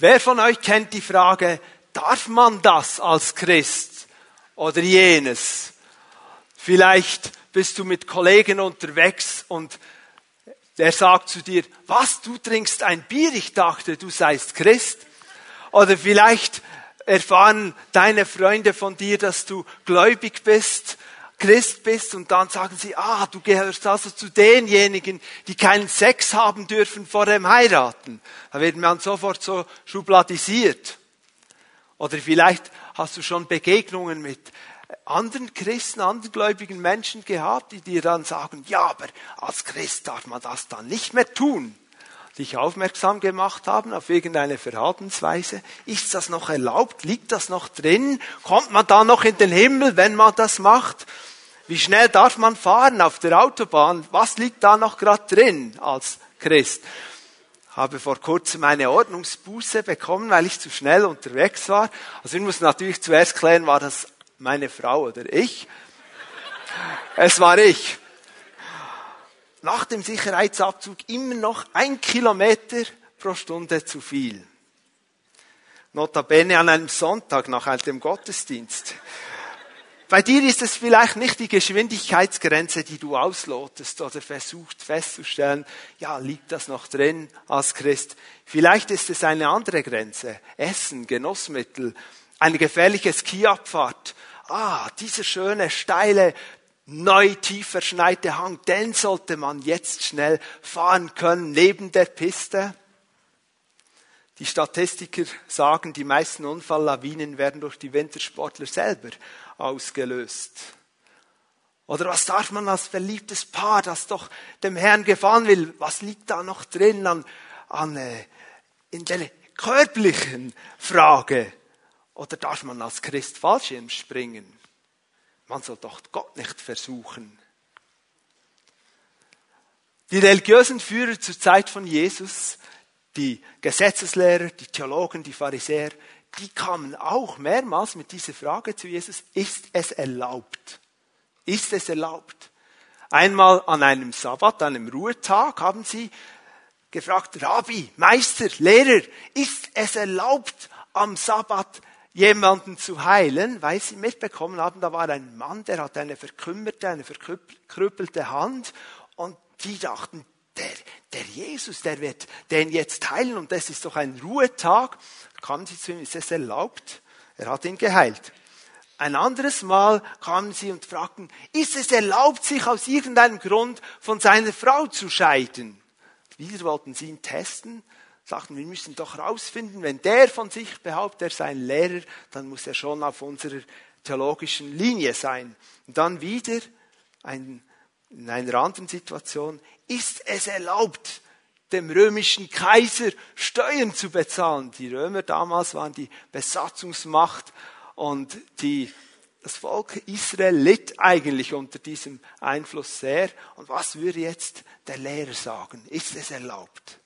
Wer von euch kennt die Frage, darf man das als Christ oder jenes? Vielleicht bist du mit Kollegen unterwegs und der sagt zu dir, was, du trinkst ein Bier, ich dachte, du seist Christ. Oder vielleicht erfahren deine Freunde von dir, dass du gläubig bist, Christ bist und dann sagen sie, ah, du gehörst also zu denjenigen, die keinen Sex haben dürfen vor dem Heiraten. Da wird man sofort so schubladisiert. Oder vielleicht hast du schon Begegnungen mit anderen Christen, anderen gläubigen Menschen gehabt, die dir dann sagen, ja, aber als Christ darf man das dann nicht mehr tun. Dich aufmerksam gemacht haben auf irgendeine Verhaltensweise. Ist das noch erlaubt? Liegt das noch drin? Kommt man da noch in den Himmel, wenn man das macht? Wie schnell darf man fahren auf der Autobahn? Was liegt da noch gerade drin als Christ? habe vor kurzem eine Ordnungsbuße bekommen, weil ich zu schnell unterwegs war. Also ich muss natürlich zuerst klären, war das meine Frau oder ich? Es war ich. Nach dem Sicherheitsabzug immer noch ein Kilometer pro Stunde zu viel. Notabene an einem Sonntag nach dem Gottesdienst. Bei dir ist es vielleicht nicht die Geschwindigkeitsgrenze, die du auslotest oder versucht festzustellen, ja, liegt das noch drin als Christ. Vielleicht ist es eine andere Grenze. Essen, Genussmittel, eine gefährliche Skiabfahrt. Ah, dieser schöne, steile, neu tief verschneite Hang, den sollte man jetzt schnell fahren können neben der Piste. Die Statistiker sagen, die meisten Unfalllawinen werden durch die Wintersportler selber ausgelöst. Oder was darf man als verliebtes Paar, das doch dem Herrn gefallen will, was liegt da noch drin an, an äh, in der körperlichen Frage? Oder darf man als Christ Fallschirm springen? Man soll doch Gott nicht versuchen. Die religiösen Führer zur Zeit von Jesus die Gesetzeslehrer, die Theologen, die Pharisäer, die kamen auch mehrmals mit dieser Frage zu Jesus, ist es erlaubt? Ist es erlaubt? Einmal an einem Sabbat, einem Ruhetag, haben sie gefragt, Rabbi, Meister, Lehrer, ist es erlaubt, am Sabbat jemanden zu heilen, weil sie mitbekommen haben, da war ein Mann, der hat eine verkümmerte, eine verkrüppelte Hand und die dachten, der, der Jesus, der wird den jetzt heilen und das ist doch ein Ruhetag. Kamen sie zu ihm, ist es erlaubt? Er hat ihn geheilt. Ein anderes Mal kamen sie und fragten, ist es erlaubt, sich aus irgendeinem Grund von seiner Frau zu scheiden? Wieder wollten sie ihn testen, sagten, wir müssen doch herausfinden, wenn der von sich behauptet, er sei ein Lehrer, dann muss er schon auf unserer theologischen Linie sein. Und dann wieder ein, in einer anderen Situation, ist es erlaubt, dem römischen Kaiser Steuern zu bezahlen. Die Römer damals waren die Besatzungsmacht und die, das Volk Israel litt eigentlich unter diesem Einfluss sehr. Und was würde jetzt der Lehrer sagen? Ist es erlaubt?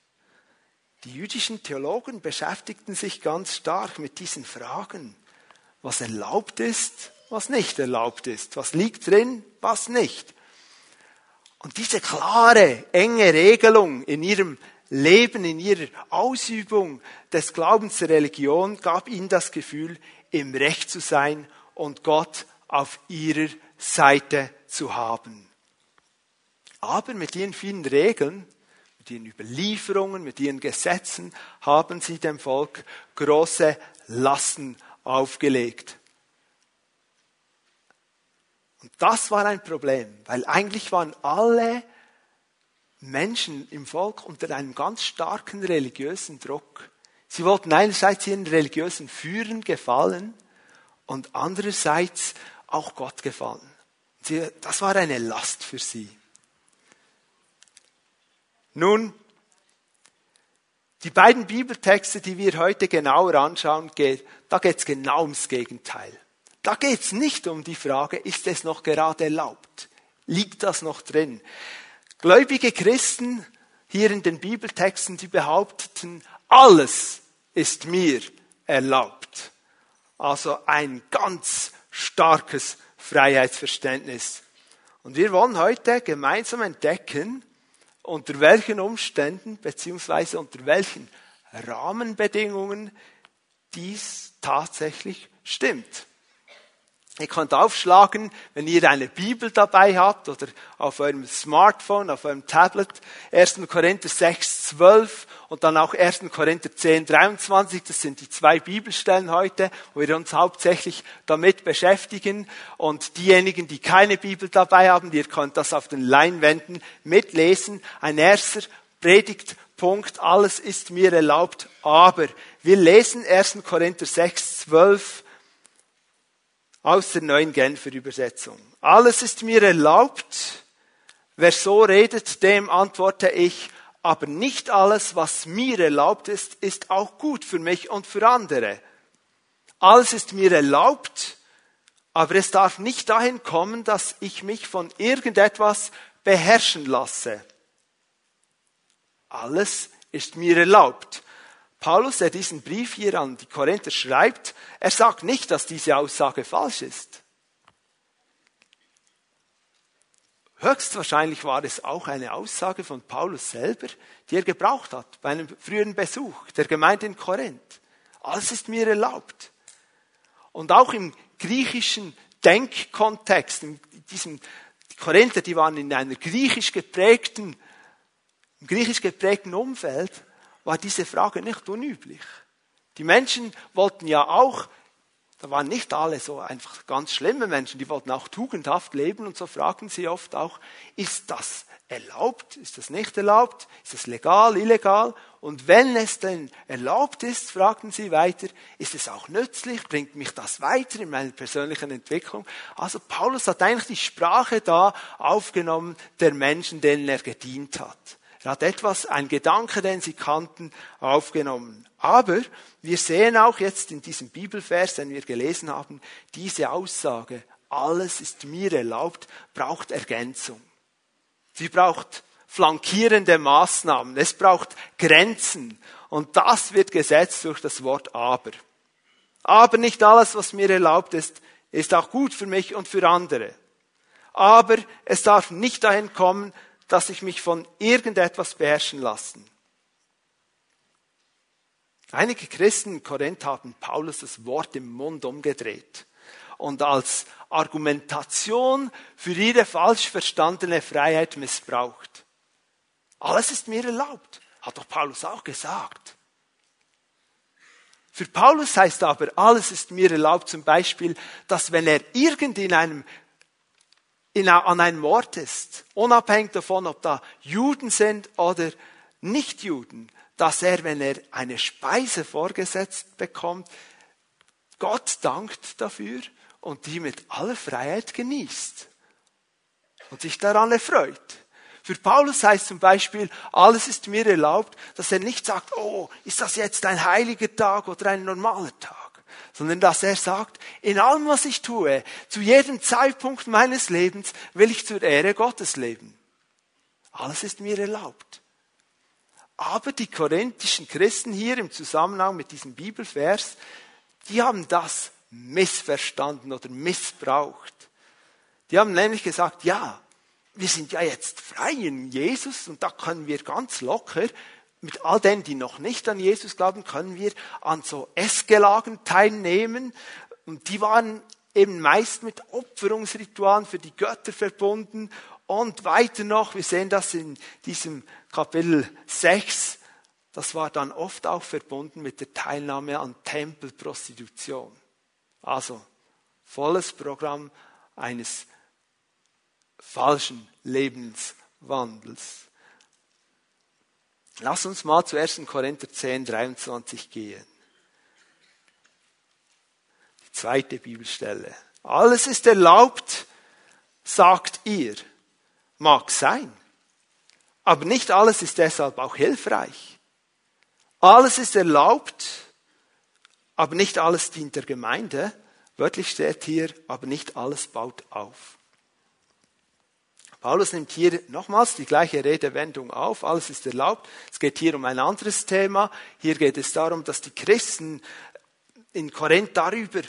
Die jüdischen Theologen beschäftigten sich ganz stark mit diesen Fragen. Was erlaubt ist, was nicht erlaubt ist. Was liegt drin, was nicht. Und diese klare, enge Regelung in ihrem Leben, in ihrer Ausübung des Glaubens der Religion gab ihnen das Gefühl, im Recht zu sein und Gott auf ihrer Seite zu haben. Aber mit ihren vielen Regeln, mit ihren Überlieferungen, mit ihren Gesetzen haben sie dem Volk große Lasten aufgelegt. Und das war ein Problem, weil eigentlich waren alle Menschen im Volk unter einem ganz starken religiösen Druck. Sie wollten einerseits ihren religiösen Führern gefallen und andererseits auch Gott gefallen. Das war eine Last für sie. Nun, die beiden Bibeltexte, die wir heute genauer anschauen, da geht es genau ums Gegenteil. Da geht es nicht um die Frage, ist es noch gerade erlaubt? Liegt das noch drin? Gläubige Christen hier in den Bibeltexten, die behaupteten, alles ist mir erlaubt. Also ein ganz starkes Freiheitsverständnis. Und wir wollen heute gemeinsam entdecken, unter welchen Umständen beziehungsweise unter welchen Rahmenbedingungen dies tatsächlich stimmt. Ihr könnt aufschlagen, wenn ihr eine Bibel dabei habt oder auf eurem Smartphone, auf eurem Tablet, 1. Korinther 6, 12 und dann auch 1. Korinther 10, 23. Das sind die zwei Bibelstellen heute, wo wir uns hauptsächlich damit beschäftigen. Und diejenigen, die keine Bibel dabei haben, ihr könnt das auf den Leinwänden mitlesen. Ein erster Predigtpunkt, alles ist mir erlaubt, aber wir lesen 1. Korinther 6, 12 aus der neuen Genfer Übersetzung. Alles ist mir erlaubt. Wer so redet, dem antworte ich, aber nicht alles, was mir erlaubt ist, ist auch gut für mich und für andere. Alles ist mir erlaubt, aber es darf nicht dahin kommen, dass ich mich von irgendetwas beherrschen lasse. Alles ist mir erlaubt. Paulus, der diesen Brief hier an die Korinther schreibt, er sagt nicht, dass diese Aussage falsch ist. Höchstwahrscheinlich war es auch eine Aussage von Paulus selber, die er gebraucht hat bei einem früheren Besuch der Gemeinde in Korinth. Alles ist mir erlaubt. Und auch im griechischen Denkkontext, in diesem, die Korinther, die waren in einer griechisch geprägten, im griechisch geprägten Umfeld, war diese Frage nicht unüblich. Die Menschen wollten ja auch, da waren nicht alle so einfach ganz schlimme Menschen, die wollten auch tugendhaft leben und so fragten sie oft auch, ist das erlaubt, ist das nicht erlaubt, ist das legal, illegal? Und wenn es denn erlaubt ist, fragten sie weiter, ist es auch nützlich, bringt mich das weiter in meiner persönlichen Entwicklung? Also Paulus hat eigentlich die Sprache da aufgenommen der Menschen, denen er gedient hat. Er hat etwas, ein Gedanke, den sie kannten, aufgenommen. Aber wir sehen auch jetzt in diesem Bibelvers, den wir gelesen haben, diese Aussage, alles ist mir erlaubt, braucht Ergänzung. Sie braucht flankierende Maßnahmen. Es braucht Grenzen. Und das wird gesetzt durch das Wort aber. Aber nicht alles, was mir erlaubt ist, ist auch gut für mich und für andere. Aber es darf nicht dahin kommen, dass ich mich von irgendetwas beherrschen lassen. Einige Christen in Korinth haben Paulus das Wort im Mund umgedreht und als Argumentation für ihre falsch verstandene Freiheit missbraucht. Alles ist mir erlaubt, hat doch Paulus auch gesagt. Für Paulus heißt aber, alles ist mir erlaubt zum Beispiel, dass wenn er irgend in einem in, an einem Ort ist, unabhängig davon, ob da Juden sind oder Nicht-Juden, dass er, wenn er eine Speise vorgesetzt bekommt, Gott dankt dafür und die mit aller Freiheit genießt und sich daran erfreut. Für Paulus heißt zum Beispiel, alles ist mir erlaubt, dass er nicht sagt, oh, ist das jetzt ein heiliger Tag oder ein normaler Tag? Sondern dass er sagt, in allem, was ich tue, zu jedem Zeitpunkt meines Lebens will ich zur Ehre Gottes leben. Alles ist mir erlaubt. Aber die korinthischen Christen hier im Zusammenhang mit diesem Bibelvers, die haben das missverstanden oder missbraucht. Die haben nämlich gesagt, ja, wir sind ja jetzt frei in Jesus und da können wir ganz locker mit all denen, die noch nicht an Jesus glauben, können wir an so Essgelagen teilnehmen. Und die waren eben meist mit Opferungsritualen für die Götter verbunden. Und weiter noch, wir sehen das in diesem Kapitel 6, das war dann oft auch verbunden mit der Teilnahme an Tempelprostitution. Also volles Programm eines falschen Lebenswandels. Lass uns mal zu 1. Korinther 10, 23 gehen. Die zweite Bibelstelle. Alles ist erlaubt, sagt ihr. Mag sein. Aber nicht alles ist deshalb auch hilfreich. Alles ist erlaubt, aber nicht alles dient der Gemeinde. Wörtlich steht hier, aber nicht alles baut auf. Paulus nimmt hier nochmals die gleiche Redewendung auf, alles ist erlaubt. Es geht hier um ein anderes Thema. Hier geht es darum, dass die Christen in Korinth darüber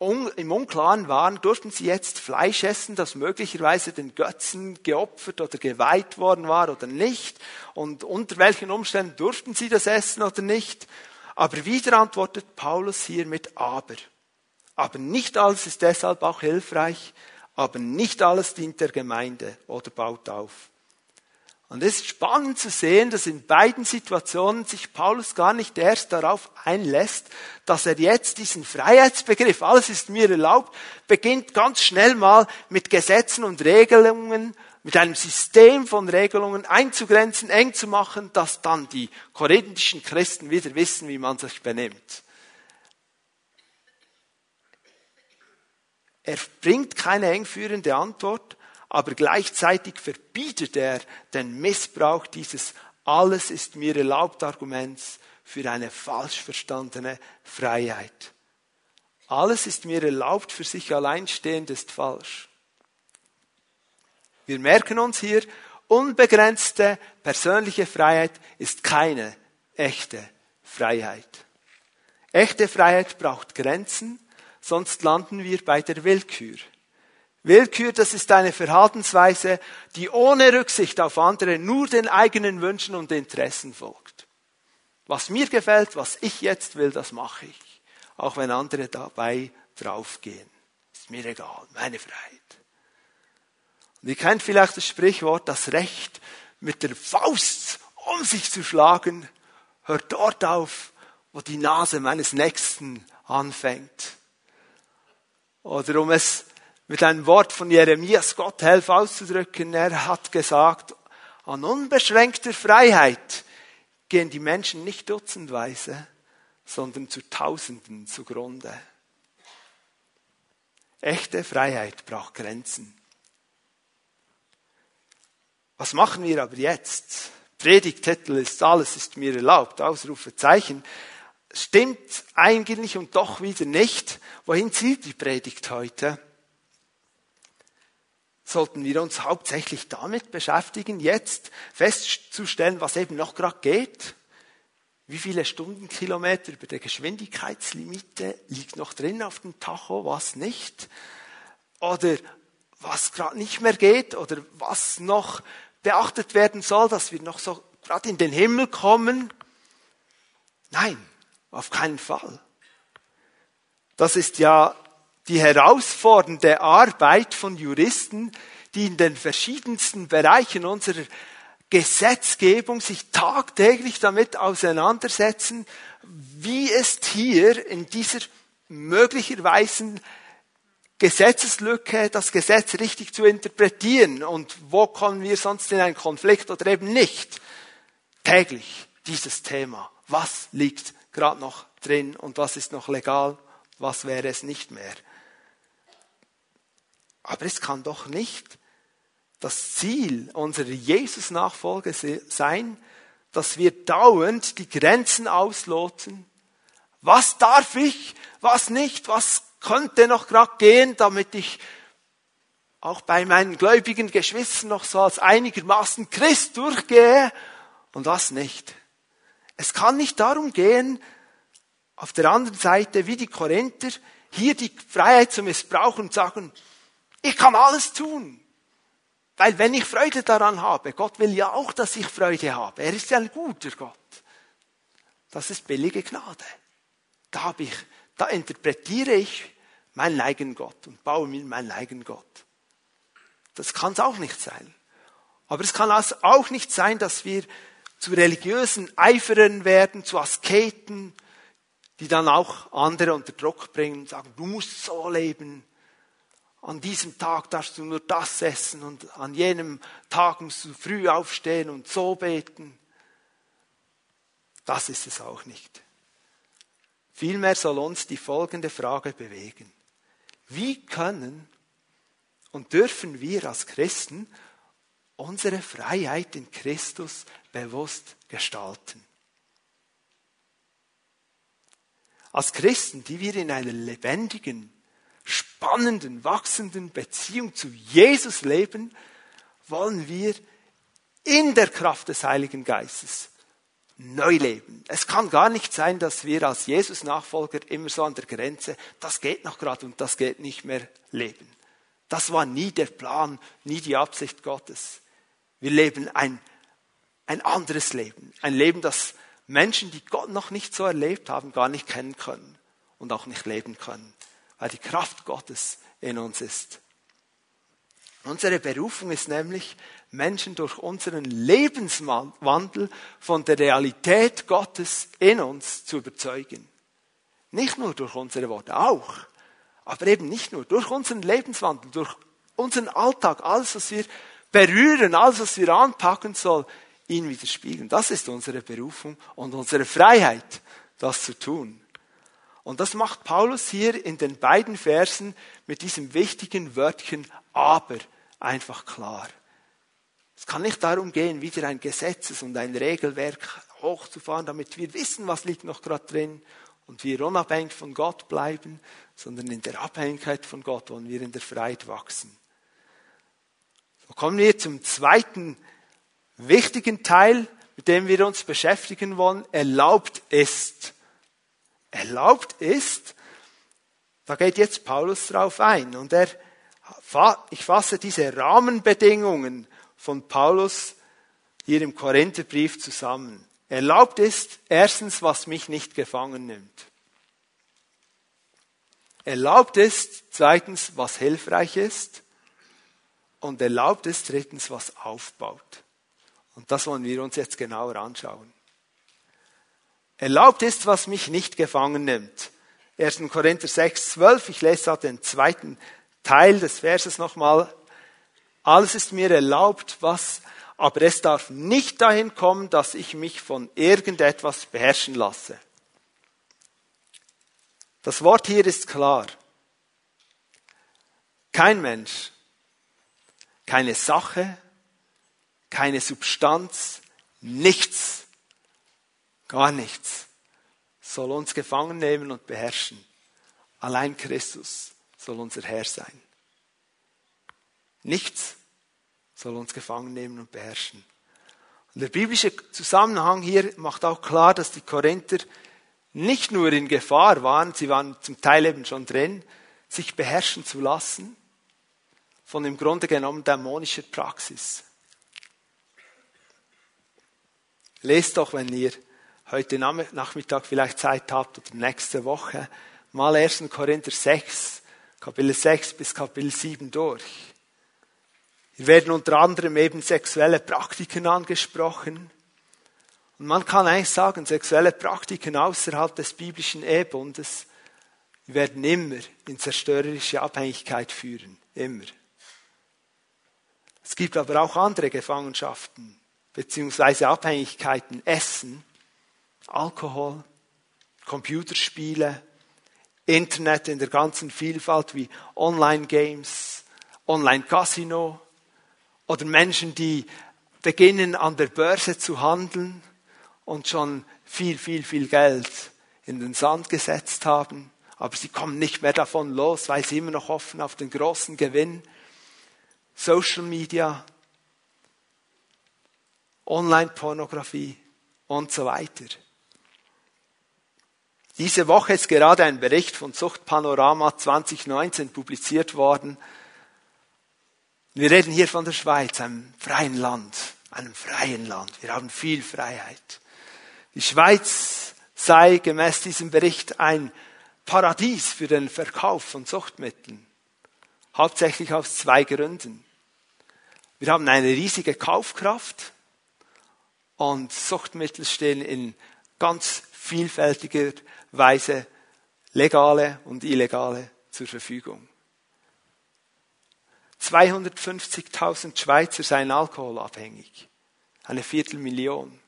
im Unklaren waren, durften sie jetzt Fleisch essen, das möglicherweise den Götzen geopfert oder geweiht worden war oder nicht? Und unter welchen Umständen durften sie das essen oder nicht? Aber wieder antwortet Paulus hier mit Aber. Aber nicht alles ist deshalb auch hilfreich, aber nicht alles dient der Gemeinde oder baut auf. Und es ist spannend zu sehen, dass in beiden Situationen sich Paulus gar nicht erst darauf einlässt, dass er jetzt diesen Freiheitsbegriff, alles ist mir erlaubt, beginnt ganz schnell mal mit Gesetzen und Regelungen, mit einem System von Regelungen einzugrenzen, eng zu machen, dass dann die korinthischen Christen wieder wissen, wie man sich benimmt. Er bringt keine engführende Antwort, aber gleichzeitig verbietet er den Missbrauch dieses alles ist mir erlaubt Arguments für eine falsch verstandene Freiheit. Alles ist mir erlaubt für sich alleinstehend ist falsch. Wir merken uns hier, unbegrenzte persönliche Freiheit ist keine echte Freiheit. Echte Freiheit braucht Grenzen, sonst landen wir bei der Willkür. Willkür, das ist eine Verhaltensweise, die ohne Rücksicht auf andere nur den eigenen Wünschen und Interessen folgt. Was mir gefällt, was ich jetzt will, das mache ich. Auch wenn andere dabei draufgehen. Ist mir egal, meine Freiheit. Und ihr kennt vielleicht das Sprichwort, das Recht mit der Faust um sich zu schlagen, hört dort auf, wo die Nase meines Nächsten anfängt. Oder um es mit einem Wort von Jeremias Gott helf auszudrücken. Er hat gesagt, an unbeschränkter Freiheit gehen die Menschen nicht dutzendweise, sondern zu Tausenden zugrunde. Echte Freiheit braucht Grenzen. Was machen wir aber jetzt? Predigtitel ist alles ist mir erlaubt, Ausrufezeichen. Stimmt eigentlich und doch wieder nicht. Wohin zielt die Predigt heute? sollten wir uns hauptsächlich damit beschäftigen, jetzt festzustellen, was eben noch gerade geht. Wie viele Stundenkilometer über der Geschwindigkeitslimite liegt noch drin auf dem Tacho, was nicht? Oder was gerade nicht mehr geht oder was noch beachtet werden soll, dass wir noch so gerade in den Himmel kommen? Nein, auf keinen Fall. Das ist ja die herausfordernde Arbeit von Juristen, die in den verschiedensten Bereichen unserer Gesetzgebung sich tagtäglich damit auseinandersetzen, wie ist hier in dieser möglicherweise Gesetzeslücke das Gesetz richtig zu interpretieren und wo kommen wir sonst in einen Konflikt oder eben nicht. Täglich dieses Thema. Was liegt gerade noch drin und was ist noch legal, was wäre es nicht mehr. Aber es kann doch nicht das Ziel unserer Jesus-Nachfolge sein, dass wir dauernd die Grenzen ausloten. Was darf ich, was nicht, was könnte noch gerade gehen, damit ich auch bei meinen gläubigen Geschwistern noch so als einigermaßen Christ durchgehe und was nicht. Es kann nicht darum gehen, auf der anderen Seite, wie die Korinther, hier die Freiheit zu missbrauchen und sagen, ich kann alles tun. Weil wenn ich Freude daran habe, Gott will ja auch, dass ich Freude habe. Er ist ja ein guter Gott. Das ist billige Gnade. Da habe ich, da interpretiere ich meinen eigenen Gott und baue mir meinen eigenen Gott. Das kann es auch nicht sein. Aber es kann auch nicht sein, dass wir zu religiösen Eiferern werden, zu Asketen, die dann auch andere unter Druck bringen und sagen, du musst so leben, an diesem Tag darfst du nur das essen und an jenem Tag musst du früh aufstehen und so beten. Das ist es auch nicht. Vielmehr soll uns die folgende Frage bewegen. Wie können und dürfen wir als Christen unsere Freiheit in Christus bewusst gestalten? Als Christen, die wir in einer lebendigen, spannenden, wachsenden Beziehung zu Jesus leben, wollen wir in der Kraft des Heiligen Geistes neu leben. Es kann gar nicht sein, dass wir als Jesus-Nachfolger immer so an der Grenze, das geht noch gerade und das geht nicht mehr leben. Das war nie der Plan, nie die Absicht Gottes. Wir leben ein, ein anderes Leben. Ein Leben, das Menschen, die Gott noch nicht so erlebt haben, gar nicht kennen können und auch nicht leben können, weil die Kraft Gottes in uns ist. Unsere Berufung ist nämlich, Menschen durch unseren Lebenswandel von der Realität Gottes in uns zu überzeugen. Nicht nur durch unsere Worte, auch, aber eben nicht nur durch unseren Lebenswandel, durch unseren Alltag, alles, was wir berühren, alles, was wir anpacken soll, ihn widerspiegeln. Das ist unsere Berufung und unsere Freiheit, das zu tun. Und das macht Paulus hier in den beiden Versen mit diesem wichtigen Wörtchen aber einfach klar. Es kann nicht darum gehen, wieder ein Gesetzes- und ein Regelwerk hochzufahren, damit wir wissen, was liegt noch gerade drin und wir unabhängig von Gott bleiben, sondern in der Abhängigkeit von Gott wollen wir in der Freiheit wachsen. So kommen wir zum zweiten wichtigen Teil, mit dem wir uns beschäftigen wollen. Erlaubt ist. Erlaubt ist, da geht jetzt Paulus drauf ein und er, ich fasse diese Rahmenbedingungen von Paulus hier im Korintherbrief zusammen. Erlaubt ist erstens, was mich nicht gefangen nimmt. Erlaubt ist zweitens, was hilfreich ist. Und erlaubt ist drittens, was aufbaut. Und das wollen wir uns jetzt genauer anschauen. Erlaubt ist, was mich nicht gefangen nimmt. 1. Korinther 6, 12. Ich lese da den zweiten Teil des Verses nochmal. Alles ist mir erlaubt, was, aber es darf nicht dahin kommen, dass ich mich von irgendetwas beherrschen lasse. Das Wort hier ist klar. Kein Mensch, keine Sache, keine Substanz, nichts, gar nichts soll uns gefangen nehmen und beherrschen. Allein Christus soll unser Herr sein. Nichts soll uns gefangen nehmen und beherrschen. Und der biblische Zusammenhang hier macht auch klar, dass die Korinther nicht nur in Gefahr waren, sie waren zum Teil eben schon drin, sich beherrschen zu lassen von im Grunde genommen dämonischer Praxis. Lest doch, wenn ihr heute Nachmittag vielleicht Zeit habt oder nächste Woche, mal 1. Korinther 6, Kapitel 6 bis Kapitel 7 durch. Hier werden unter anderem eben sexuelle Praktiken angesprochen. Und man kann eigentlich sagen, sexuelle Praktiken außerhalb des biblischen Ehebundes werden immer in zerstörerische Abhängigkeit führen. Immer. Es gibt aber auch andere Gefangenschaften beziehungsweise Abhängigkeiten. Essen, Alkohol, Computerspiele, Internet in der ganzen Vielfalt wie Online-Games, Online-Casino, oder Menschen, die beginnen an der Börse zu handeln und schon viel, viel, viel Geld in den Sand gesetzt haben, aber sie kommen nicht mehr davon los, weil sie immer noch hoffen auf den großen Gewinn. Social Media, Online-Pornografie und so weiter. Diese Woche ist gerade ein Bericht von Suchtpanorama 2019 publiziert worden, wir reden hier von der Schweiz, einem freien Land, einem freien Land. Wir haben viel Freiheit. Die Schweiz sei gemäß diesem Bericht ein Paradies für den Verkauf von Suchtmitteln. Hauptsächlich aus zwei Gründen. Wir haben eine riesige Kaufkraft und Suchtmittel stehen in ganz vielfältiger Weise legale und illegale zur Verfügung. 250.000 Schweizer seien alkoholabhängig. Eine Viertelmillion.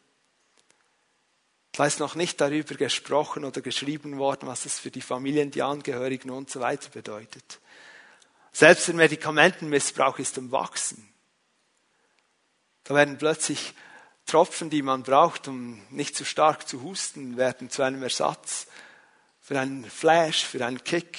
Da ist noch nicht darüber gesprochen oder geschrieben worden, was es für die Familien, die Angehörigen und so weiter bedeutet. Selbst der Medikamentenmissbrauch ist am Wachsen. Da werden plötzlich Tropfen, die man braucht, um nicht zu stark zu husten, werden zu einem Ersatz für einen Flash, für einen Kick.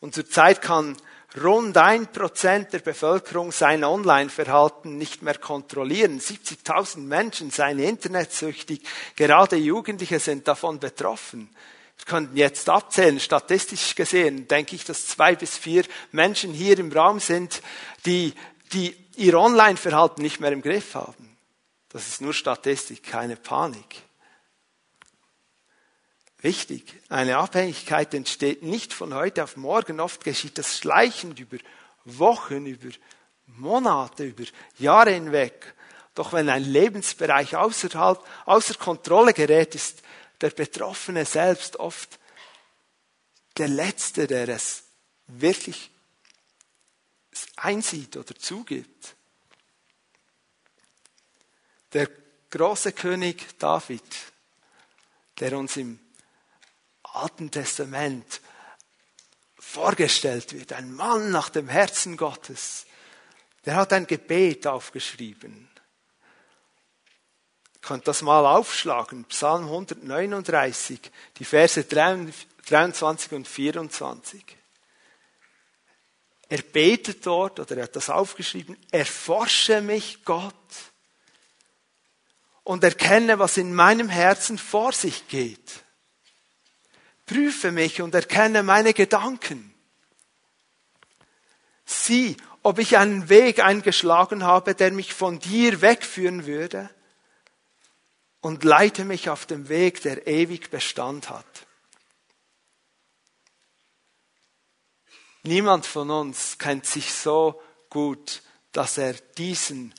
Und zurzeit kann rund ein Prozent der Bevölkerung sein Online-Verhalten nicht mehr kontrollieren. 70.000 Menschen seien internetsüchtig. Gerade Jugendliche sind davon betroffen. Wir könnten jetzt abzählen, statistisch gesehen, denke ich, dass zwei bis vier Menschen hier im Raum sind, die, die ihr Online-Verhalten nicht mehr im Griff haben. Das ist nur Statistik, keine Panik. Wichtig, eine Abhängigkeit entsteht nicht von heute auf morgen. Oft geschieht das schleichend über Wochen, über Monate, über Jahre hinweg. Doch wenn ein Lebensbereich außerhalb, außer Kontrolle gerät, ist der Betroffene selbst oft der Letzte, der es wirklich einsieht oder zugibt. Der große König David, der uns im Alten Testament vorgestellt wird, ein Mann nach dem Herzen Gottes, der hat ein Gebet aufgeschrieben. Ihr könnt das mal aufschlagen, Psalm 139, die Verse 23 und 24. Er betet dort, oder er hat das aufgeschrieben, erforsche mich Gott und erkenne, was in meinem Herzen vor sich geht. Prüfe mich und erkenne meine Gedanken. Sieh, ob ich einen Weg eingeschlagen habe, der mich von dir wegführen würde und leite mich auf dem Weg, der ewig Bestand hat. Niemand von uns kennt sich so gut, dass er diesen,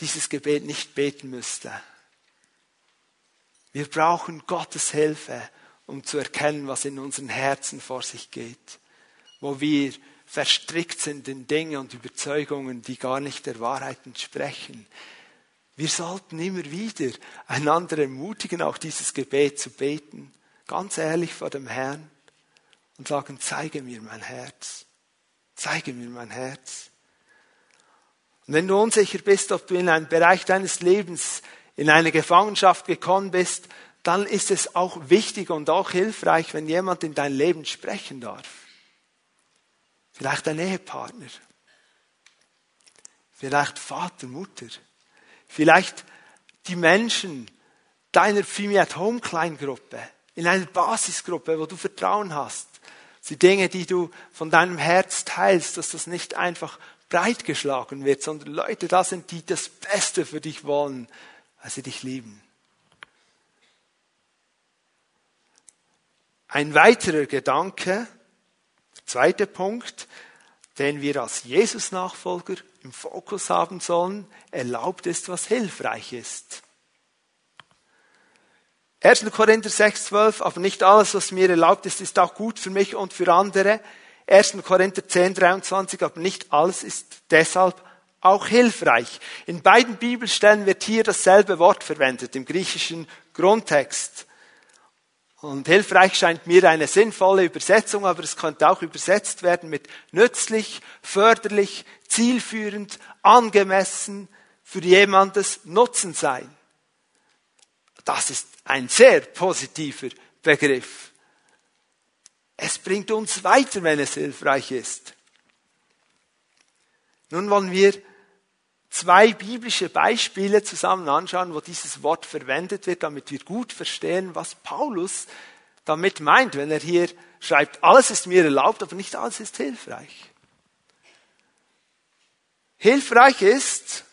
dieses Gebet nicht beten müsste. Wir brauchen Gottes Hilfe um zu erkennen, was in unseren Herzen vor sich geht, wo wir verstrickt sind in Dinge und Überzeugungen, die gar nicht der Wahrheit entsprechen. Wir sollten immer wieder einander ermutigen, auch dieses Gebet zu beten, ganz ehrlich vor dem Herrn und sagen, zeige mir mein Herz, zeige mir mein Herz. Und wenn du unsicher bist, ob du in einem Bereich deines Lebens in eine Gefangenschaft gekommen bist, dann ist es auch wichtig und auch hilfreich, wenn jemand in dein Leben sprechen darf. Vielleicht ein Ehepartner. Vielleicht Vater, Mutter. Vielleicht die Menschen deiner Family at Home Kleingruppe, in einer Basisgruppe, wo du Vertrauen hast. Die Dinge, die du von deinem Herz teilst, dass das nicht einfach breitgeschlagen wird, sondern Leute da sind, die das Beste für dich wollen, weil sie dich lieben. Ein weiterer Gedanke, der zweite Punkt, den wir als Jesus-Nachfolger im Fokus haben sollen, erlaubt ist, was hilfreich ist. 1. Korinther 6, 12, aber nicht alles, was mir erlaubt ist, ist auch gut für mich und für andere. 1. Korinther 10, 23, aber nicht alles ist deshalb auch hilfreich. In beiden Bibelstellen wird hier dasselbe Wort verwendet, im griechischen Grundtext. Und hilfreich scheint mir eine sinnvolle Übersetzung, aber es könnte auch übersetzt werden mit nützlich, förderlich, zielführend, angemessen, für jemandes Nutzen sein. Das ist ein sehr positiver Begriff. Es bringt uns weiter, wenn es hilfreich ist. Nun wollen wir zwei biblische Beispiele zusammen anschauen, wo dieses Wort verwendet wird, damit wir gut verstehen, was Paulus damit meint, wenn er hier schreibt, alles ist mir erlaubt, aber nicht alles ist hilfreich. Hilfreich ist,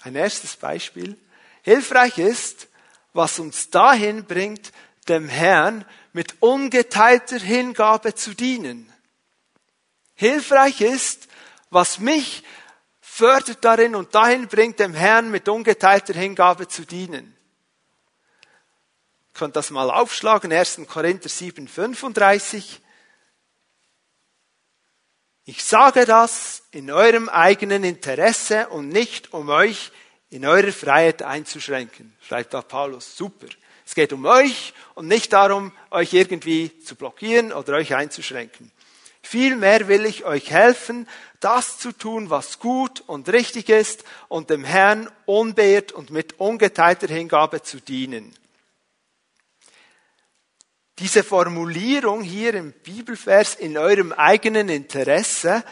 ein erstes Beispiel, hilfreich ist, was uns dahin bringt, dem Herrn mit ungeteilter Hingabe zu dienen. Hilfreich ist, was mich fördert darin und dahin bringt, dem Herrn mit ungeteilter Hingabe zu dienen. Ihr könnt das mal aufschlagen, 1. Korinther 7, 35. Ich sage das in eurem eigenen Interesse und nicht um euch in eurer Freiheit einzuschränken, schreibt da Paulus. Super. Es geht um euch und nicht darum, euch irgendwie zu blockieren oder euch einzuschränken. Vielmehr will ich euch helfen, das zu tun, was gut und richtig ist und dem Herrn unbeirrt und mit ungeteilter Hingabe zu dienen. diese Formulierung hier im Bibelvers in eurem eigenen Interesse,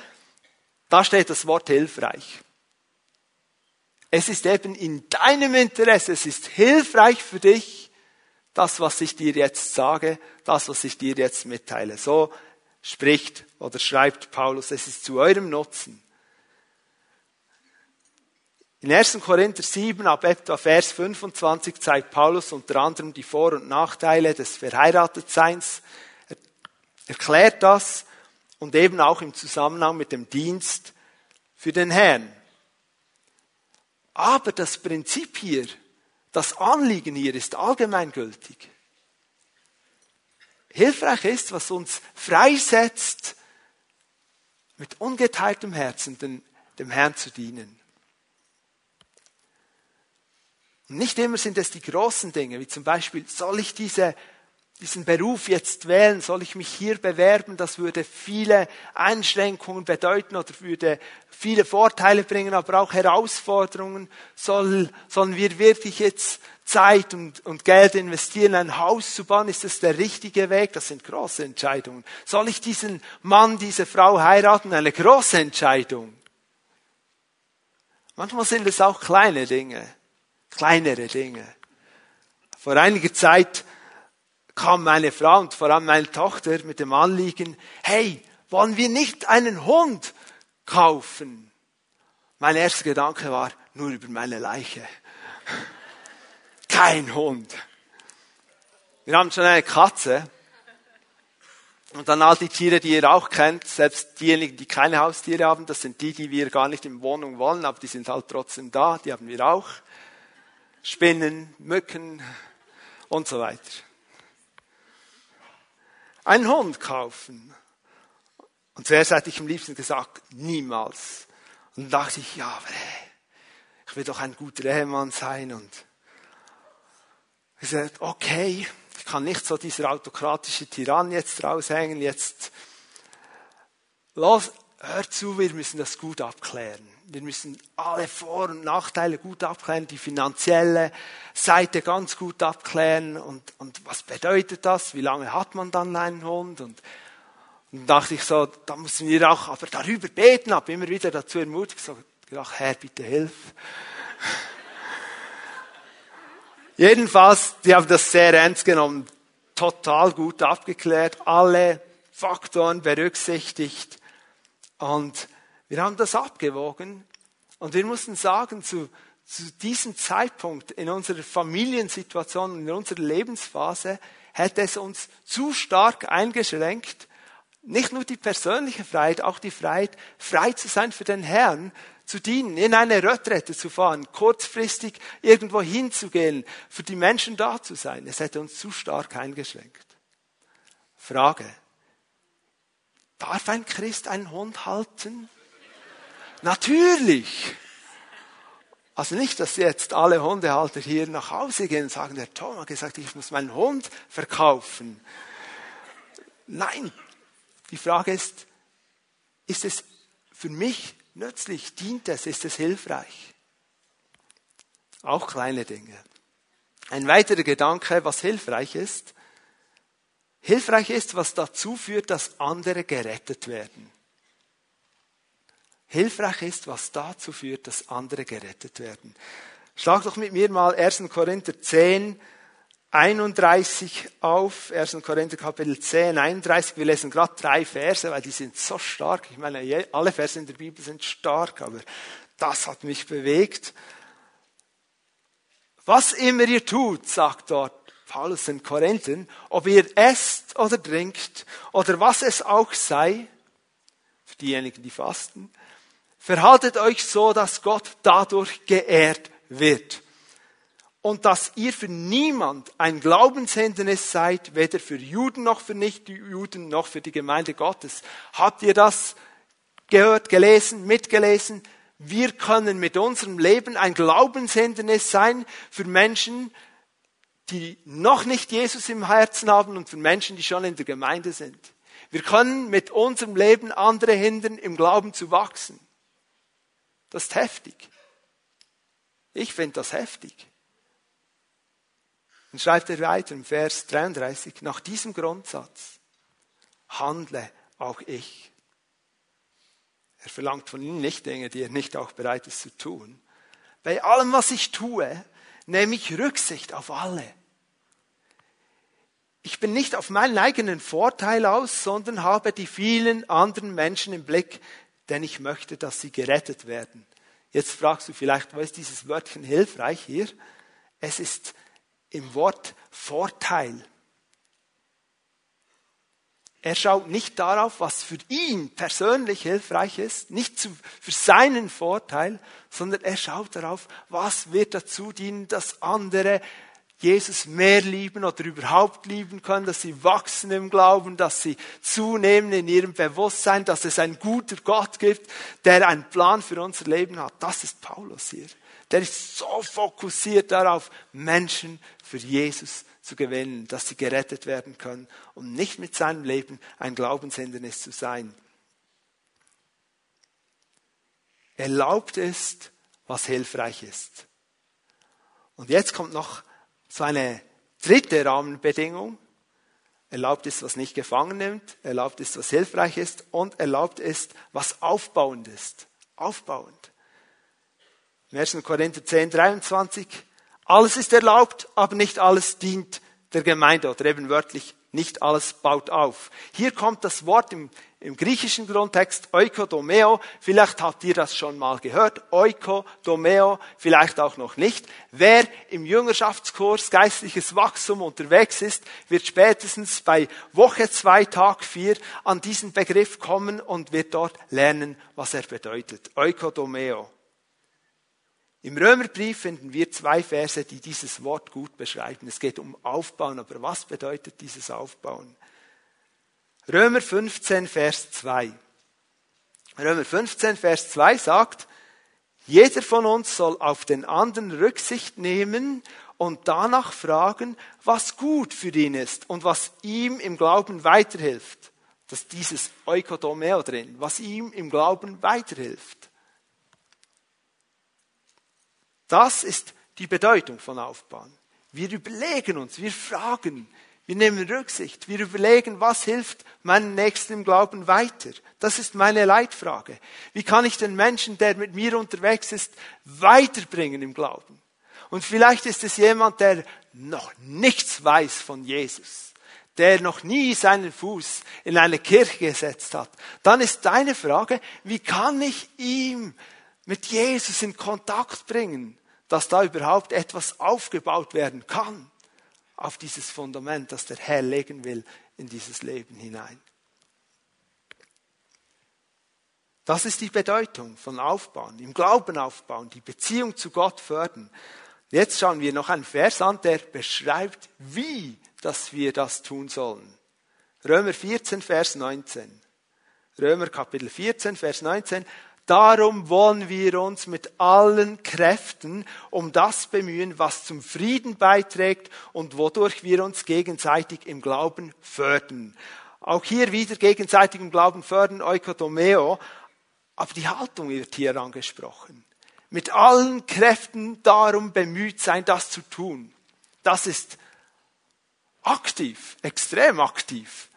da steht das Wort hilfreich. Es ist eben in deinem Interesse, es ist hilfreich für dich, das, was ich dir jetzt sage, das, was ich dir jetzt mitteile. So spricht oder schreibt Paulus, es ist zu eurem Nutzen. In 1. Korinther 7 ab etwa Vers 25 zeigt Paulus unter anderem die Vor- und Nachteile des Verheiratetseins, er erklärt das und eben auch im Zusammenhang mit dem Dienst für den Herrn. Aber das Prinzip hier, das Anliegen hier ist allgemeingültig. Hilfreich ist, was uns freisetzt, mit ungeteiltem Herzen dem, dem Herrn zu dienen. Und nicht immer sind es die großen Dinge, wie zum Beispiel, soll ich diese diesen Beruf jetzt wählen, soll ich mich hier bewerben, das würde viele Einschränkungen bedeuten oder würde viele Vorteile bringen, aber auch Herausforderungen. Soll, sollen wir wirklich jetzt Zeit und, und Geld investieren, ein Haus zu bauen? Ist das der richtige Weg? Das sind große Entscheidungen. Soll ich diesen Mann, diese Frau heiraten? Eine große Entscheidung. Manchmal sind es auch kleine Dinge, kleinere Dinge. Vor einiger Zeit kam meine Frau und vor allem meine Tochter mit dem Anliegen, hey, wollen wir nicht einen Hund kaufen? Mein erster Gedanke war, nur über meine Leiche. Kein Hund. Wir haben schon eine Katze. Und dann all die Tiere, die ihr auch kennt, selbst diejenigen, die keine Haustiere haben, das sind die, die wir gar nicht in Wohnung wollen, aber die sind halt trotzdem da, die haben wir auch. Spinnen, Mücken und so weiter einen Hund kaufen. Und zuerst hätte ich am liebsten gesagt, niemals. Und dann dachte ich, ja, aber hey, ich will doch ein guter Ehemann sein. Und ich sagte, okay, ich kann nicht so dieser autokratische Tyrann jetzt raushängen, jetzt los, hör zu, wir müssen das gut abklären. Wir müssen alle Vor- und Nachteile gut abklären, die finanzielle Seite ganz gut abklären und, und was bedeutet das? Wie lange hat man dann einen Hund? Und, und dachte ich so, da müssen wir auch aber darüber beten, habe immer wieder dazu ermutigt, so gedacht, Herr, bitte hilf. Jedenfalls, die haben das sehr ernst genommen, total gut abgeklärt, alle Faktoren berücksichtigt und wir haben das abgewogen und wir mussten sagen, zu, zu diesem Zeitpunkt in unserer Familiensituation, in unserer Lebensphase, hätte es uns zu stark eingeschränkt, nicht nur die persönliche Freiheit, auch die Freiheit, frei zu sein für den Herrn, zu dienen, in eine Retrette zu fahren, kurzfristig irgendwo hinzugehen, für die Menschen da zu sein. Es hätte uns zu stark eingeschränkt. Frage. Darf ein Christ einen Hund halten? Natürlich. Also nicht, dass jetzt alle Hundehalter hier nach Hause gehen und sagen, der Tom hat gesagt, ich muss meinen Hund verkaufen. Nein. Die Frage ist, ist es für mich nützlich? Dient es? Ist es hilfreich? Auch kleine Dinge. Ein weiterer Gedanke, was hilfreich ist. Hilfreich ist, was dazu führt, dass andere gerettet werden hilfreich ist, was dazu führt, dass andere gerettet werden. Schlag doch mit mir mal 1. Korinther 10, 31 auf, 1. Korinther Kapitel 10, 31. Wir lesen gerade drei Verse, weil die sind so stark. Ich meine, alle Verse in der Bibel sind stark, aber das hat mich bewegt. Was immer ihr tut, sagt dort Paulus den Korinthern, ob ihr esst oder trinkt oder was es auch sei, für diejenigen, die fasten, Verhaltet euch so, dass Gott dadurch geehrt wird. Und dass ihr für niemand ein Glaubenshindernis seid, weder für Juden noch für Nicht-Juden noch für die Gemeinde Gottes. Habt ihr das gehört, gelesen, mitgelesen? Wir können mit unserem Leben ein Glaubenshindernis sein für Menschen, die noch nicht Jesus im Herzen haben und für Menschen, die schon in der Gemeinde sind. Wir können mit unserem Leben andere hindern, im Glauben zu wachsen. Das ist heftig. Ich finde das heftig. Dann schreibt er weiter im Vers 33, nach diesem Grundsatz handle auch ich. Er verlangt von ihnen nicht Dinge, die er nicht auch bereit ist zu tun. Bei allem, was ich tue, nehme ich Rücksicht auf alle. Ich bin nicht auf meinen eigenen Vorteil aus, sondern habe die vielen anderen Menschen im Blick, denn ich möchte, dass sie gerettet werden. Jetzt fragst du vielleicht, wo ist dieses Wörtchen hilfreich hier? Es ist im Wort Vorteil. Er schaut nicht darauf, was für ihn persönlich hilfreich ist, nicht für seinen Vorteil, sondern er schaut darauf, was wird dazu dienen, dass andere Jesus mehr lieben oder überhaupt lieben können, dass sie wachsen im Glauben, dass sie zunehmen in ihrem Bewusstsein, dass es einen guten Gott gibt, der einen Plan für unser Leben hat. Das ist Paulus hier. Der ist so fokussiert darauf, Menschen für Jesus zu gewinnen, dass sie gerettet werden können und nicht mit seinem Leben ein Glaubenshindernis zu sein. Erlaubt ist, was hilfreich ist. Und jetzt kommt noch so eine dritte Rahmenbedingung. Erlaubt ist, was nicht gefangen nimmt, erlaubt ist, was hilfreich ist und erlaubt ist, was aufbauend ist. Aufbauend. Im 1. Korinther 10, 23. Alles ist erlaubt, aber nicht alles dient der Gemeinde oder eben wörtlich nicht alles baut auf. Hier kommt das Wort im, im griechischen Grundtext oikodomeo. Vielleicht habt ihr das schon mal gehört. Oikodomeo, vielleicht auch noch nicht. Wer im Jüngerschaftskurs geistliches Wachstum unterwegs ist, wird spätestens bei Woche zwei, Tag vier an diesen Begriff kommen und wird dort lernen, was er bedeutet. Oikodomeo. Im Römerbrief finden wir zwei Verse, die dieses Wort gut beschreiben. Es geht um Aufbauen, aber was bedeutet dieses Aufbauen? Römer 15, Vers 2. Römer 15, Vers 2 sagt, jeder von uns soll auf den anderen Rücksicht nehmen und danach fragen, was gut für ihn ist und was ihm im Glauben weiterhilft. Das ist dieses Eukodomeo drin, was ihm im Glauben weiterhilft. Das ist die Bedeutung von Aufbauen. Wir überlegen uns, wir fragen, wir nehmen Rücksicht, wir überlegen, was hilft meinem Nächsten im Glauben weiter. Das ist meine Leitfrage. Wie kann ich den Menschen, der mit mir unterwegs ist, weiterbringen im Glauben? Und vielleicht ist es jemand, der noch nichts weiß von Jesus, der noch nie seinen Fuß in eine Kirche gesetzt hat. Dann ist deine Frage, wie kann ich ihm mit Jesus in Kontakt bringen, dass da überhaupt etwas aufgebaut werden kann auf dieses Fundament, das der Herr legen will in dieses Leben hinein. Das ist die Bedeutung von Aufbauen, im Glauben aufbauen, die Beziehung zu Gott fördern. Jetzt schauen wir noch einen Vers an, der beschreibt, wie dass wir das tun sollen. Römer 14, Vers 19. Römer Kapitel 14, Vers 19. Darum wollen wir uns mit allen Kräften um das bemühen, was zum Frieden beiträgt und wodurch wir uns gegenseitig im Glauben fördern. Auch hier wieder gegenseitig im Glauben fördern, Eukotomeo. Aber die Haltung wird hier angesprochen. Mit allen Kräften darum bemüht sein, das zu tun. Das ist aktiv, extrem aktiv.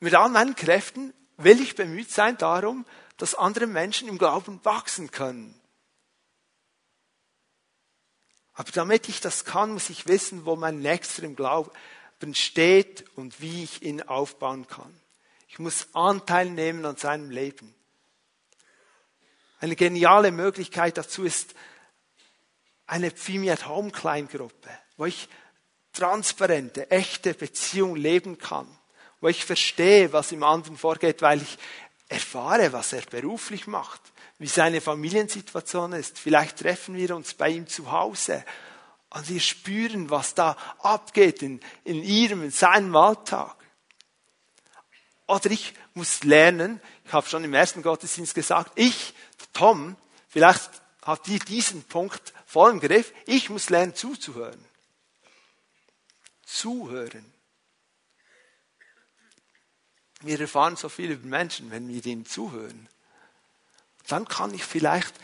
Mit all meinen Kräften will ich bemüht sein darum, dass andere Menschen im Glauben wachsen können. Aber damit ich das kann, muss ich wissen, wo mein Nächster im Glauben steht und wie ich ihn aufbauen kann. Ich muss Anteil nehmen an seinem Leben. Eine geniale Möglichkeit dazu ist eine Pfimi at Home Kleingruppe, wo ich transparente, echte Beziehung leben kann, wo ich verstehe, was im anderen vorgeht, weil ich erfahre, was er beruflich macht, wie seine Familiensituation ist. Vielleicht treffen wir uns bei ihm zu Hause und wir spüren, was da abgeht in, in ihrem, in seinem Alltag. Oder ich muss lernen, ich habe schon im ersten Gottesdienst gesagt, ich, Tom, vielleicht habt ihr diesen Punkt voll im Griff, ich muss lernen zuzuhören. Zuhören. Wir erfahren so viel über Menschen, wenn wir ihnen zuhören. Dann kann ich vielleicht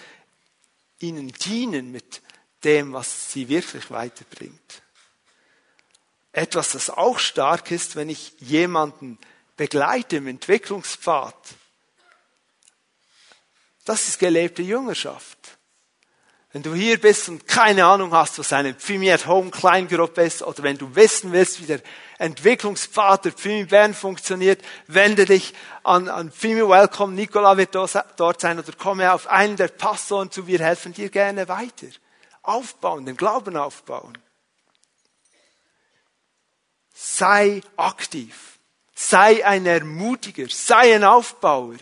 ihnen dienen mit dem, was sie wirklich weiterbringt. etwas, das auch stark ist, wenn ich jemanden begleite im Entwicklungspfad. Das ist gelebte Jüngerschaft. Wenn du hier bist und keine Ahnung hast, was eine Pfimi at Home Kleingruppe ist, oder wenn du wissen willst, wie der Entwicklungspfad der Pfimi Bern funktioniert, wende dich an, an Pfimi Welcome. Nicola wird dort sein oder komme auf einen der Pastoren zu. Wir helfen dir gerne weiter. Aufbauen, den Glauben aufbauen. Sei aktiv. Sei ein Ermutiger. Sei ein Aufbauer.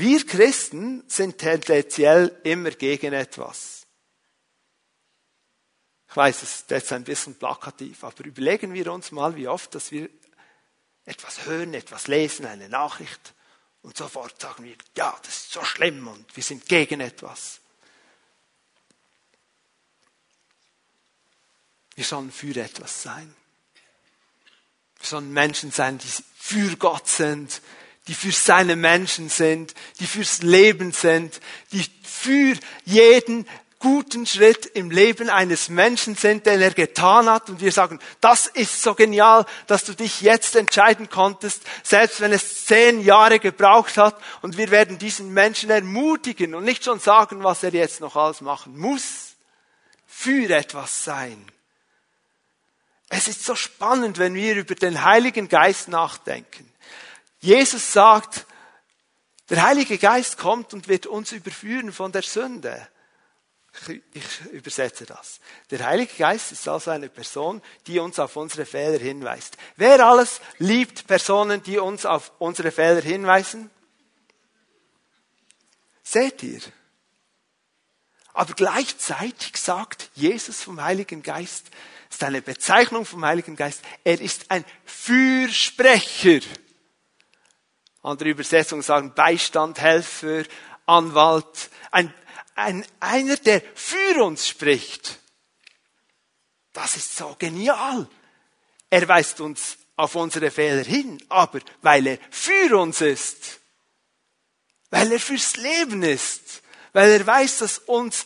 Wir Christen sind tendenziell immer gegen etwas. Ich weiß, es ist jetzt ein bisschen plakativ, aber überlegen wir uns mal, wie oft, dass wir etwas hören, etwas lesen, eine Nachricht und sofort sagen wir, ja, das ist so schlimm und wir sind gegen etwas. Wir sollen für etwas sein. Wir sollen Menschen sein, die für Gott sind, die für seine Menschen sind, die fürs Leben sind, die für jeden guten Schritt im Leben eines Menschen sind, den er getan hat. Und wir sagen, das ist so genial, dass du dich jetzt entscheiden konntest, selbst wenn es zehn Jahre gebraucht hat. Und wir werden diesen Menschen ermutigen und nicht schon sagen, was er jetzt noch alles machen muss. Für etwas sein. Es ist so spannend, wenn wir über den Heiligen Geist nachdenken. Jesus sagt, der Heilige Geist kommt und wird uns überführen von der Sünde. Ich, übersetze das. Der Heilige Geist ist also eine Person, die uns auf unsere Fehler hinweist. Wer alles liebt Personen, die uns auf unsere Fehler hinweisen? Seht ihr? Aber gleichzeitig sagt Jesus vom Heiligen Geist, ist eine Bezeichnung vom Heiligen Geist, er ist ein Fürsprecher. Andere Übersetzungen sagen Beistand, Helfer, Anwalt, ein, ein, einer, der für uns spricht. Das ist so genial. Er weist uns auf unsere Fehler hin, aber weil er für uns ist, weil er fürs Leben ist, weil er weiß, dass uns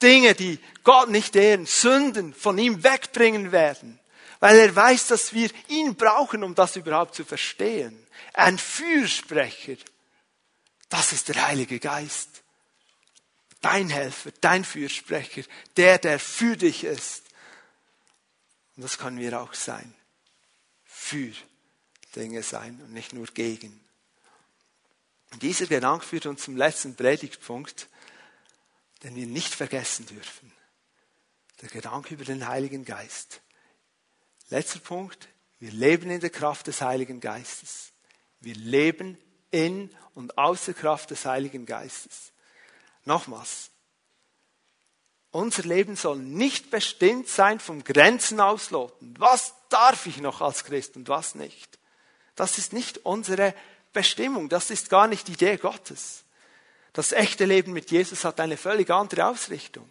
Dinge, die Gott nicht ehren, Sünden von ihm wegbringen werden, weil er weiß, dass wir ihn brauchen, um das überhaupt zu verstehen ein Fürsprecher. Das ist der Heilige Geist. Dein Helfer, dein Fürsprecher, der, der für dich ist. Und das können wir auch sein. Für Dinge sein und nicht nur gegen. Und dieser Gedanke führt uns zum letzten Predigtpunkt, den wir nicht vergessen dürfen. Der Gedanke über den Heiligen Geist. Letzter Punkt. Wir leben in der Kraft des Heiligen Geistes. Wir leben in und aus der Kraft des Heiligen Geistes. Nochmals. Unser Leben soll nicht bestimmt sein vom Grenzen ausloten. Was darf ich noch als Christ und was nicht? Das ist nicht unsere Bestimmung. Das ist gar nicht die Idee Gottes. Das echte Leben mit Jesus hat eine völlig andere Ausrichtung.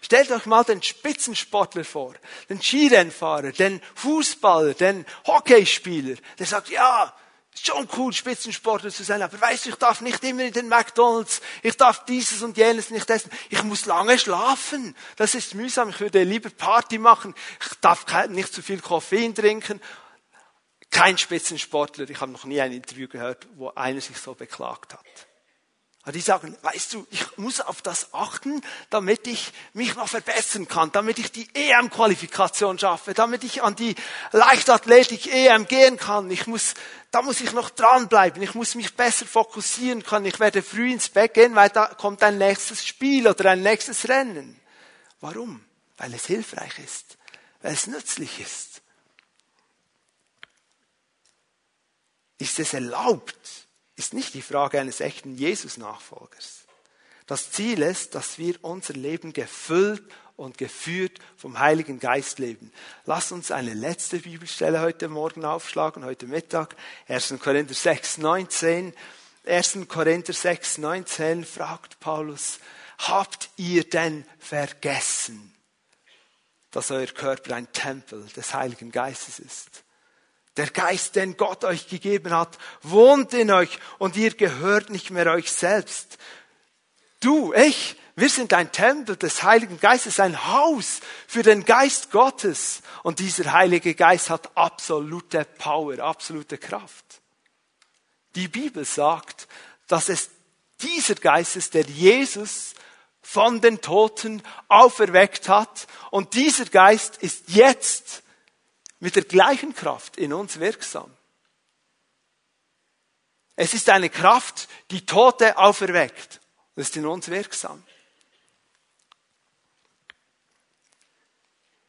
Stellt euch mal den Spitzensportler vor, den Skirennfahrer, den Fußballer, den Hockeyspieler, der sagt, ja, schon cool, Spitzensportler zu sein, aber weißt du, ich darf nicht immer in den McDonalds, ich darf dieses und jenes nicht essen, ich muss lange schlafen, das ist mühsam, ich würde lieber Party machen, ich darf nicht zu viel Koffein trinken. Kein Spitzensportler, ich habe noch nie ein Interview gehört, wo einer sich so beklagt hat. Aber die sagen, weißt du, ich muss auf das achten, damit ich mich noch verbessern kann, damit ich die EM-Qualifikation schaffe, damit ich an die Leichtathletik EM gehen kann. Ich muss, da muss ich noch dranbleiben. Ich muss mich besser fokussieren können. Ich werde früh ins Bett gehen, weil da kommt ein nächstes Spiel oder ein nächstes Rennen. Warum? Weil es hilfreich ist, weil es nützlich ist. Ist es erlaubt, ist nicht die Frage eines echten Jesus-Nachfolgers. Das Ziel ist, dass wir unser Leben gefüllt und geführt vom Heiligen Geist leben. Lass uns eine letzte Bibelstelle heute Morgen aufschlagen, heute Mittag. 1. Korinther 6, 19. 1. Korinther 6, 19 fragt Paulus, habt ihr denn vergessen, dass euer Körper ein Tempel des Heiligen Geistes ist? Der Geist, den Gott euch gegeben hat, wohnt in euch und ihr gehört nicht mehr euch selbst. Du, ich, Wir sind ein Tempel des Heiligen Geistes, ein Haus für den Geist Gottes. Und dieser Heilige Geist hat absolute Power, absolute Kraft. Die Bibel sagt, dass es dieser Geist ist, der Jesus von den Toten auferweckt hat. Und dieser Geist ist jetzt mit der gleichen Kraft in uns wirksam. Es ist eine Kraft, die Tote auferweckt. Das ist in uns wirksam.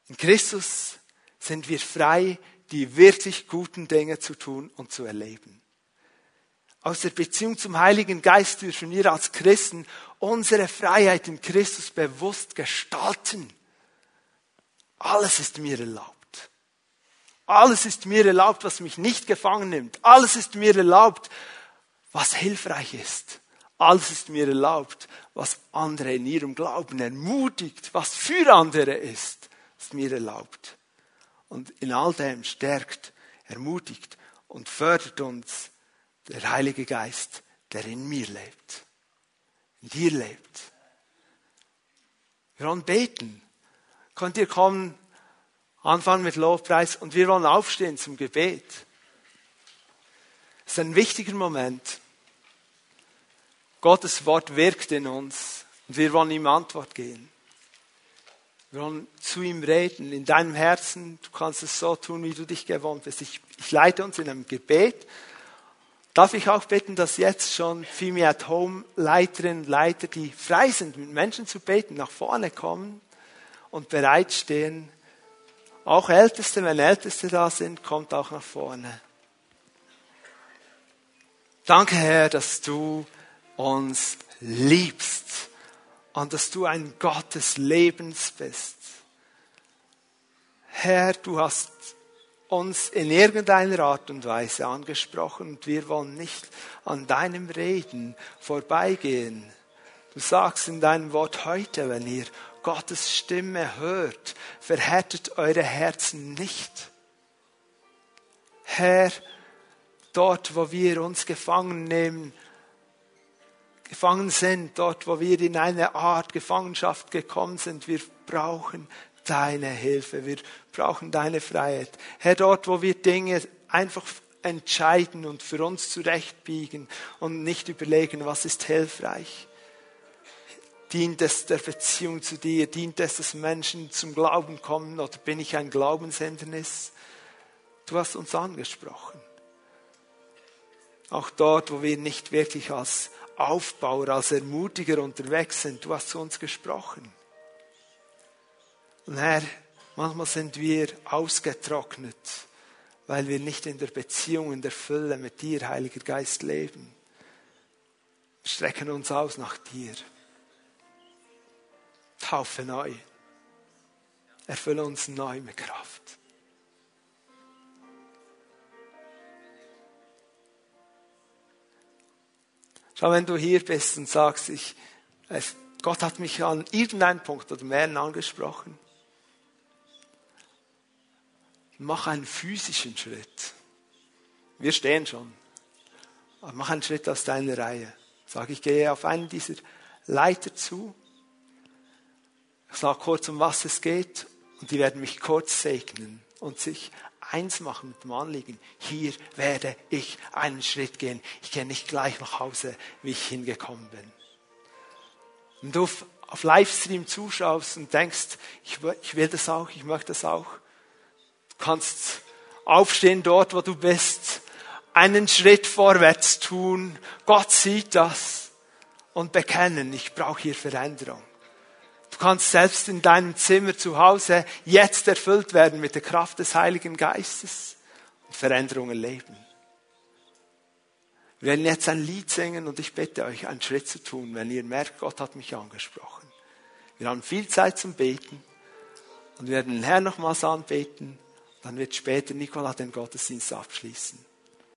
In Christus sind wir frei, die wirklich guten Dinge zu tun und zu erleben. Aus der Beziehung zum Heiligen Geist dürfen wir als Christen unsere Freiheit in Christus bewusst gestalten. Alles ist mir erlaubt. Alles ist mir erlaubt, was mich nicht gefangen nimmt. Alles ist mir erlaubt, was hilfreich ist. Alles ist mir erlaubt, was andere in ihrem Glauben ermutigt, was für andere ist ist mir erlaubt. Und in all dem stärkt, ermutigt und fördert uns der Heilige Geist, der in mir lebt, in dir lebt. Wir wollen beten. Könnt ihr kommen, anfangen mit Lobpreis und wir wollen aufstehen zum Gebet. Es ist ein wichtiger Moment. Gottes Wort wirkt in uns und wir wollen ihm Antwort geben. Wir wollen zu ihm reden, in deinem Herzen. Du kannst es so tun, wie du dich gewohnt bist. Ich, ich leite uns in einem Gebet. Darf ich auch bitten, dass jetzt schon Fimi at Home Leiterinnen und Leiter, die frei sind, mit Menschen zu beten, nach vorne kommen und bereitstehen. Auch Älteste, wenn Älteste da sind, kommt auch nach vorne. Danke, Herr, dass du uns liebst und dass du ein Gott des Lebens bist. Herr, du hast uns in irgendeiner Art und Weise angesprochen und wir wollen nicht an deinem Reden vorbeigehen. Du sagst in deinem Wort heute, wenn ihr Gottes Stimme hört, verhärtet eure Herzen nicht. Herr, dort, wo wir uns gefangen nehmen, gefangen sind, dort wo wir in eine Art Gefangenschaft gekommen sind. Wir brauchen deine Hilfe, wir brauchen deine Freiheit. Herr, dort wo wir Dinge einfach entscheiden und für uns zurechtbiegen und nicht überlegen, was ist hilfreich. Dient es der Beziehung zu dir? Dient es, dass Menschen zum Glauben kommen? Oder bin ich ein Glaubenshindernis? Du hast uns angesprochen. Auch dort, wo wir nicht wirklich als Aufbauer, als Ermutiger unterwegs sind. Du hast zu uns gesprochen. Und Herr, manchmal sind wir ausgetrocknet, weil wir nicht in der Beziehung, in der Fülle mit dir, Heiliger Geist, leben. Wir strecken uns aus nach dir. Taufe neu. Erfülle uns neu mit Kraft. Schau, wenn du hier bist und sagst, ich, Gott hat mich an irgendeinem Punkt oder mehreren angesprochen, mach einen physischen Schritt. Wir stehen schon. Aber mach einen Schritt aus deiner Reihe. Sag, ich gehe auf einen dieser Leiter zu. Ich sage kurz, um was es geht. Und die werden mich kurz segnen und sich eins machen mit dem Anliegen. Hier werde ich einen Schritt gehen. Ich gehe nicht gleich nach Hause, wie ich hingekommen bin. Wenn du auf Livestream zuschaust und denkst, ich will das auch, ich möchte das auch, du kannst aufstehen dort, wo du bist, einen Schritt vorwärts tun. Gott sieht das und bekennen, ich brauche hier Veränderung. Kannst selbst in deinem Zimmer zu Hause jetzt erfüllt werden mit der Kraft des Heiligen Geistes und Veränderungen leben. Wir werden jetzt ein Lied singen und ich bitte euch, einen Schritt zu tun, wenn ihr merkt, Gott hat mich angesprochen. Wir haben viel Zeit zum Beten und wir werden den Herrn nochmals anbeten. Dann wird später Nikola den Gottesdienst abschließen.